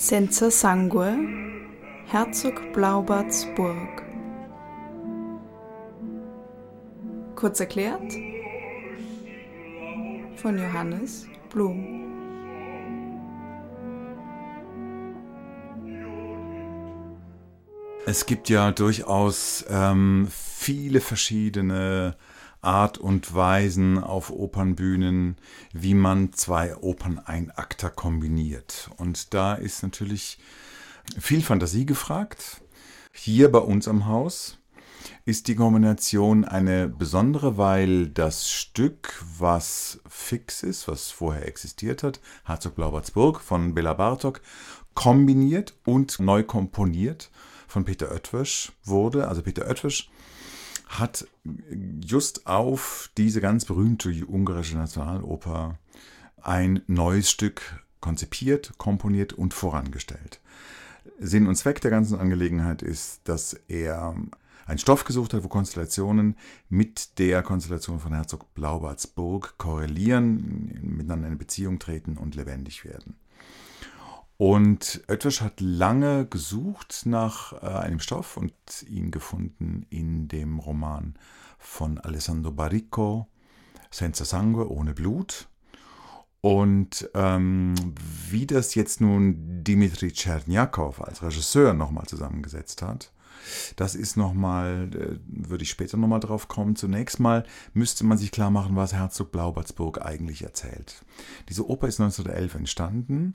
Senza Sangue, Herzog Blaubarts Burg. Kurz erklärt von Johannes Blum. Es gibt ja durchaus ähm, viele verschiedene Art und Weisen auf Opernbühnen, wie man zwei Operneinakter kombiniert. Und da ist natürlich viel Fantasie gefragt. Hier bei uns am Haus ist die Kombination eine besondere, weil das Stück, was fix ist, was vorher existiert hat, Herzog Blaubartsburg von Bela Bartok, kombiniert und neu komponiert von Peter Oetwisch wurde. Also Peter Oetwisch hat just auf diese ganz berühmte ungarische Nationaloper ein neues Stück konzipiert, komponiert und vorangestellt. Sinn und Zweck der ganzen Angelegenheit ist, dass er einen Stoff gesucht hat, wo Konstellationen mit der Konstellation von Herzog Blaubartsburg korrelieren, miteinander in Beziehung treten und lebendig werden. Und Oetwisch hat lange gesucht nach äh, einem Stoff und ihn gefunden in dem Roman von Alessandro Baricco, Senza Sangue, ohne Blut. Und ähm, wie das jetzt nun Dimitri Tscherniakow als Regisseur nochmal zusammengesetzt hat, das ist nochmal, äh, würde ich später nochmal drauf kommen. Zunächst mal müsste man sich klar machen, was Herzog Blaubartsburg eigentlich erzählt. Diese Oper ist 1911 entstanden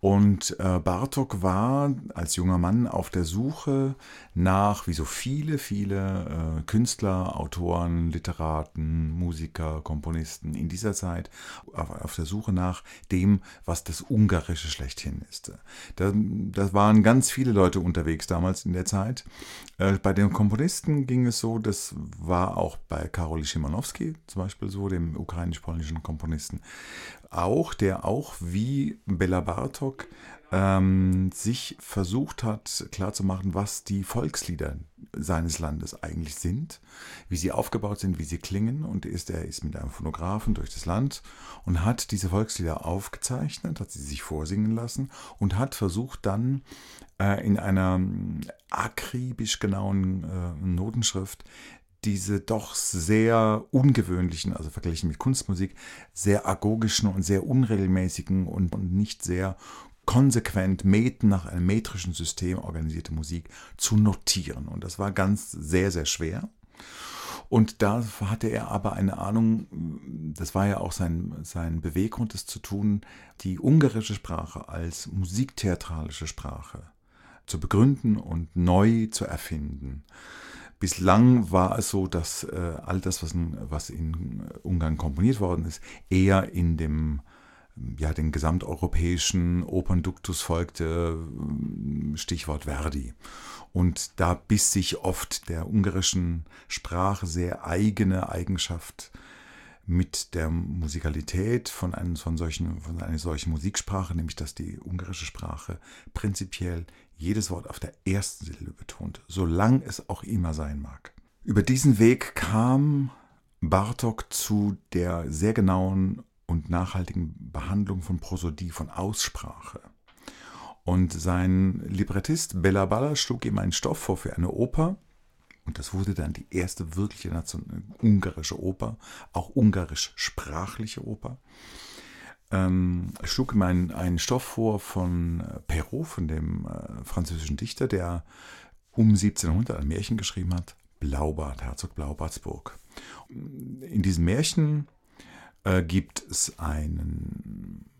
und äh, Bartok war als junger Mann auf der Suche nach, wie so viele, viele äh, Künstler, Autoren, Literaten, Musiker, Komponisten in dieser Zeit, auf, der Suche nach dem, was das Ungarische schlechthin ist. Da, da waren ganz viele Leute unterwegs damals in der Zeit. Äh, bei den Komponisten ging es so, das war auch bei Karol Szymanowski zum Beispiel so, dem ukrainisch-polnischen Komponisten, auch, der auch wie Bela Bartok ähm, sich versucht hat klarzumachen, was die Volkslieder seines Landes eigentlich sind, wie sie aufgebaut sind, wie sie klingen. Und ist, er ist mit einem Phonographen durch das Land und hat diese Volkslieder aufgezeichnet, hat sie sich vorsingen lassen und hat versucht dann äh, in einer akribisch genauen äh, Notenschrift diese doch sehr ungewöhnlichen, also verglichen mit Kunstmusik, sehr agogischen und sehr unregelmäßigen und, nicht sehr konsequent Meten nach einem metrischen System organisierte Musik zu notieren. Und das war ganz sehr, sehr schwer. Und da hatte er aber eine Ahnung, das war ja auch sein, sein Beweggrund, das zu tun, die ungarische Sprache als musiktheatralische Sprache zu begründen und neu zu erfinden. Bislang war es so, dass äh, all das, was in, was in Ungarn komponiert worden ist, eher in dem ja, den gesamteuropäischen Opernduktus folgte, Stichwort Verdi. Und da biss sich oft der ungarischen Sprache sehr eigene Eigenschaft mit der Musikalität von, einem, von, solchen, von einer solchen Musiksprache, nämlich dass die ungarische Sprache prinzipiell jedes Wort auf der ersten Silbe betont, solang es auch immer sein mag. Über diesen Weg kam Bartok zu der sehr genauen und nachhaltigen Behandlung von Prosodie, von Aussprache. Und sein Librettist Bella Balla schlug ihm einen Stoff vor für eine Oper. Und das wurde dann die erste wirkliche Nation ungarische Oper, auch ungarisch-sprachliche Oper ähm, schlug ihm einen, einen Stoff vor von äh, Perrault, von dem äh, französischen Dichter, der um 1700 ein Märchen geschrieben hat, Blaubart, Herzog Blaubartsburg. In diesem Märchen äh, gibt es einen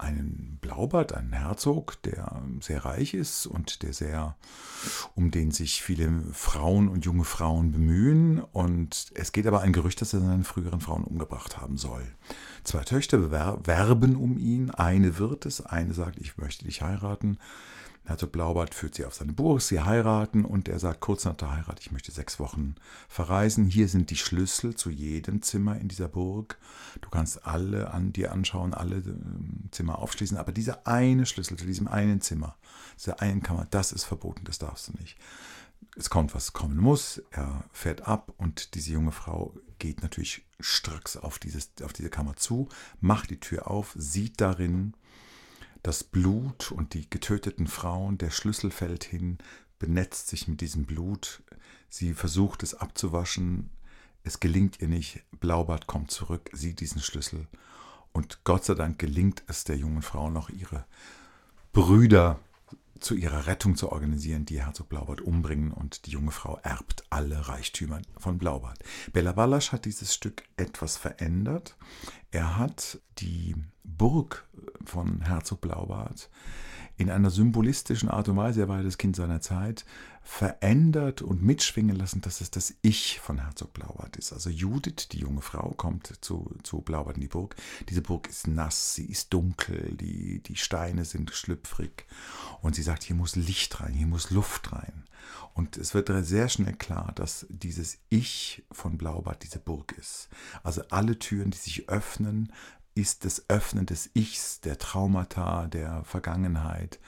einen Blaubart, einen Herzog, der sehr reich ist und der sehr, um den sich viele Frauen und junge Frauen bemühen. Und es geht aber ein Gerücht, dass er seine früheren Frauen umgebracht haben soll. Zwei Töchter werben um ihn. Eine wird es, eine sagt, ich möchte dich heiraten. Herzog Blaubart führt sie auf seine Burg, sie heiraten und er sagt kurz nach der Heirat, ich möchte sechs Wochen verreisen. Hier sind die Schlüssel zu jedem Zimmer in dieser Burg. Du kannst alle an dir anschauen, alle ähm, Zimmer aufschließen, aber dieser eine Schlüssel zu diesem einen Zimmer, dieser einen Kammer, das ist verboten, das darfst du nicht. Es kommt, was kommen muss. Er fährt ab und diese junge Frau geht natürlich stracks auf, dieses, auf diese Kammer zu, macht die Tür auf, sieht darin Das Blut und die getöteten Frauen, der Schlüssel fällt hin, benetzt sich mit diesem Blut. Sie versucht es abzuwaschen. Es gelingt ihr nicht. Blaubart kommt zurück, sieht diesen Schlüssel. Und Gott sei Dank gelingt es der jungen Frau noch, ihre Brüder zu ihrer Rettung zu organisieren, die Herzog Blaubart umbringen und die junge Frau erbt alle Reichtümer von Blaubart. Bella Ballasch hat dieses Stück etwas verändert. Er hat die Burg von Herzog Blaubart in einer symbolistischen Art und Weise, er war das Kind seiner Zeit, verändert und mitschwingen lassen, dass es das Ich von Herzog Blaubart ist. Also Judith, die junge Frau, kommt zu, zu Blaubart in die Burg. Diese Burg ist nass, sie ist dunkel, die, die Steine sind schlüpfrig. Und sie sagt, hier muss Licht rein, hier muss Luft rein. Und es wird sehr schnell klar, dass dieses Ich von Blaubart diese Burg ist. Also alle Türen, die sich öffnen, ist das Öffnen des Ichs, der Traumata, der Vergangenheit,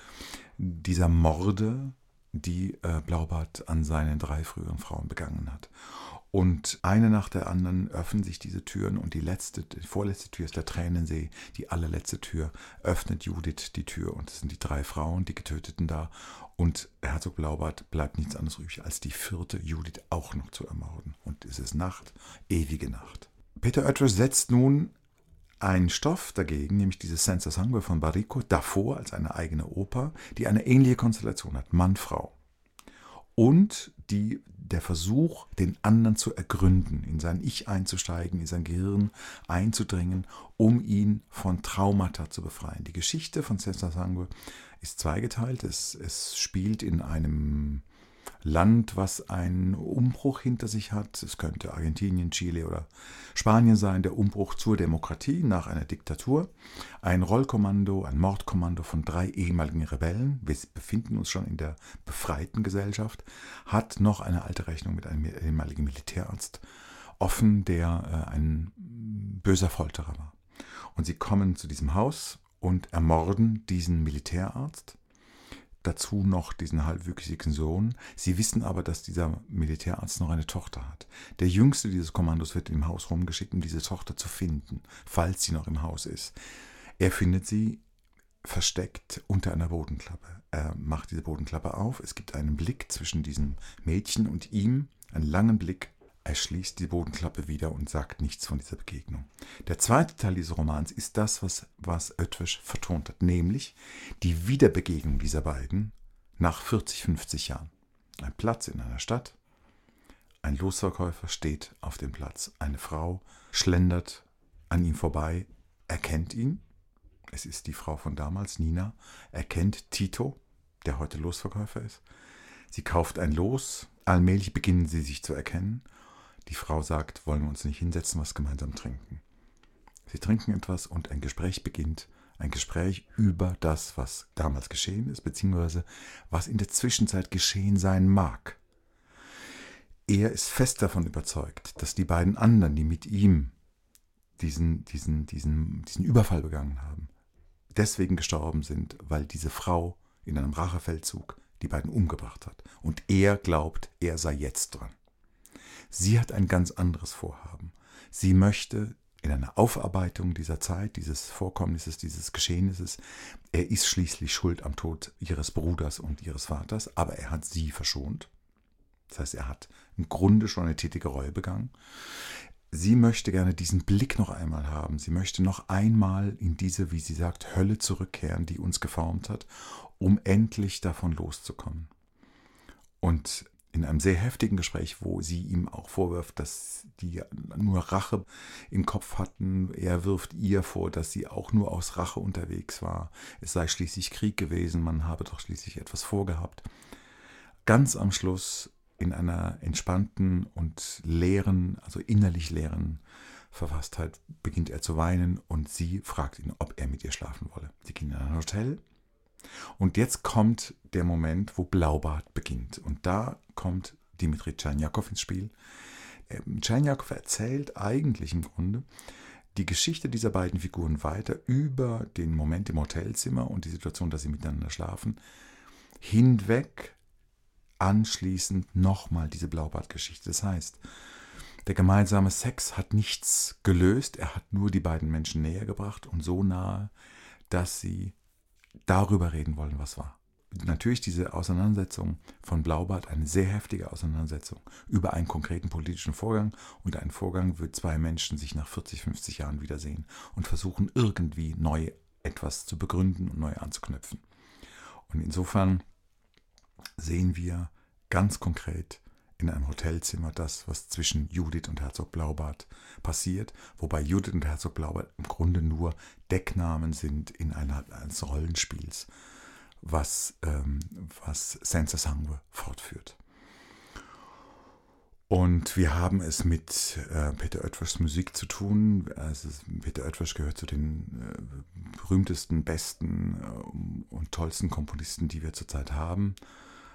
dieser Morde, die äh, Blaubart an seinen drei früheren Frauen begangen hat. Und eine nach der anderen öffnen sich diese Türen und die letzte, die vorletzte Tür ist der Tränensee. Die allerletzte Tür öffnet Judith die Tür und es sind die drei Frauen, die Getöteten da. Und Herzog Blaubart bleibt nichts anderes übrig, als die vierte Judith auch noch zu ermorden. Und es ist Nacht, ewige Nacht. Peter Oetters setzt nun ein Stoff dagegen, nämlich dieses Senza Sangue von Barrico, davor als eine eigene Oper, die eine ähnliche Konstellation hat, Mann-Frau. Und die, der Versuch, den anderen zu ergründen, in sein Ich einzusteigen, in sein Gehirn einzudringen, um ihn von Traumata zu befreien. Die Geschichte von Senza Sangue ist zweigeteilt. Es, es spielt in einem Land, was einen Umbruch hinter sich hat. Es könnte Argentinien, Chile oder Spanien sein, der Umbruch zur Demokratie nach einer Diktatur. Ein Rollkommando, ein Mordkommando von drei ehemaligen Rebellen, wir befinden uns schon in der befreiten Gesellschaft, hat noch eine alte Rechnung mit einem ehemaligen Militärarzt offen, der äh, ein böser Folterer war. Und sie kommen zu diesem Haus und ermorden diesen Militärarzt dazu noch diesen halbwüchsigen Sohn. Sie wissen aber, dass dieser Militärarzt noch eine Tochter hat. Der jüngste dieses Kommandos wird im Haus rumgeschickt, um diese Tochter zu finden, falls sie noch im Haus ist. Er findet sie versteckt unter einer Bodenklappe. Er macht diese Bodenklappe auf. Es gibt einen Blick zwischen diesem Mädchen und ihm, einen langen Blick er schließt die Bodenklappe wieder und sagt nichts von dieser Begegnung. Der zweite Teil dieses Romans ist das, was, was Oetwisch vertont hat, nämlich die Wiederbegegnung dieser beiden nach 40, 50 Jahren. Ein Platz in einer Stadt, ein Losverkäufer steht auf dem Platz, eine Frau schlendert an ihm vorbei, erkennt ihn, es ist die Frau von damals, Nina, erkennt Tito, der heute Losverkäufer ist. Sie kauft ein Los, allmählich beginnen sie sich zu erkennen die Frau sagt, wollen wir uns nicht hinsetzen, was gemeinsam trinken. Sie trinken etwas und ein Gespräch beginnt. Ein Gespräch über das, was damals geschehen ist, beziehungsweise was in der Zwischenzeit geschehen sein mag. Er ist fest davon überzeugt, dass die beiden anderen, die mit ihm diesen, diesen, diesen, diesen Überfall begangen haben, deswegen gestorben sind, weil diese Frau in einem Rachefeldzug die beiden umgebracht hat. Und er glaubt, er sei jetzt dran. Sie hat ein ganz anderes Vorhaben. Sie möchte in einer Aufarbeitung dieser Zeit, dieses Vorkommnisses, dieses Geschehnisses, er ist schließlich schuld am Tod ihres Bruders und ihres Vaters, aber er hat sie verschont. Das heißt, er hat im Grunde schon eine tätige Reue begangen. Sie möchte gerne diesen Blick noch einmal haben. Sie möchte noch einmal in diese, wie sie sagt, Hölle zurückkehren, die uns geformt hat, um endlich davon loszukommen. Und in einem sehr heftigen Gespräch, wo sie ihm auch vorwirft, dass die nur Rache im Kopf hatten. Er wirft ihr vor, dass sie auch nur aus Rache unterwegs war. Es sei schließlich Krieg gewesen, man habe doch schließlich etwas vorgehabt. Ganz am Schluss in einer entspannten und leeren, also innerlich leeren Verfasstheit beginnt er zu weinen und sie fragt ihn, ob er mit ihr schlafen wolle. Sie gehen in ein Hotel und jetzt kommt der Moment, wo Blaubart beginnt. Und da kommt Dimitri Tschernjakow ins Spiel. Ähm, Tschernjakow erzählt eigentlich im Grunde die Geschichte dieser beiden Figuren weiter über den Moment im Hotelzimmer und die Situation, dass sie miteinander schlafen, hinweg anschließend nochmal diese Blaubart-Geschichte. Das heißt, der gemeinsame Sex hat nichts gelöst, er hat nur die beiden Menschen näher gebracht und so nahe, dass sie darüber reden wollen, was war. Natürlich diese Auseinandersetzung von Blaubart, eine sehr heftige Auseinandersetzung über einen konkreten politischen Vorgang und einen Vorgang, wo zwei Menschen sich nach 40, 50 Jahren wiedersehen und versuchen irgendwie neu etwas zu begründen und neu anzuknüpfen. Und insofern sehen wir ganz konkret in einem Hotelzimmer das, was zwischen Judith und Herzog Blaubart passiert, wobei Judith und Herzog Blaubart im Grunde nur Decknamen sind in einer, eines Rollenspiels, was, ähm, was Sansa Sangwe fortführt. Und wir haben es mit äh, Peter Oetwischs Musik zu tun. Also Peter Oetwisch gehört zu den äh, berühmtesten, besten äh, und tollsten Komponisten, die wir zurzeit haben.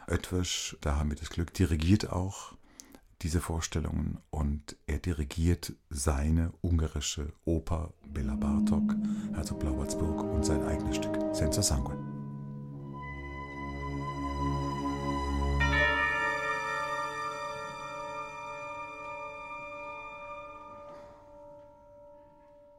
Oetwisch, da haben wir das Glück, dirigiert auch diese Vorstellungen und er dirigiert seine ungarische Oper Bela Bartok, also Blaubartsburg und sein eigenes Stück Senza Sangue.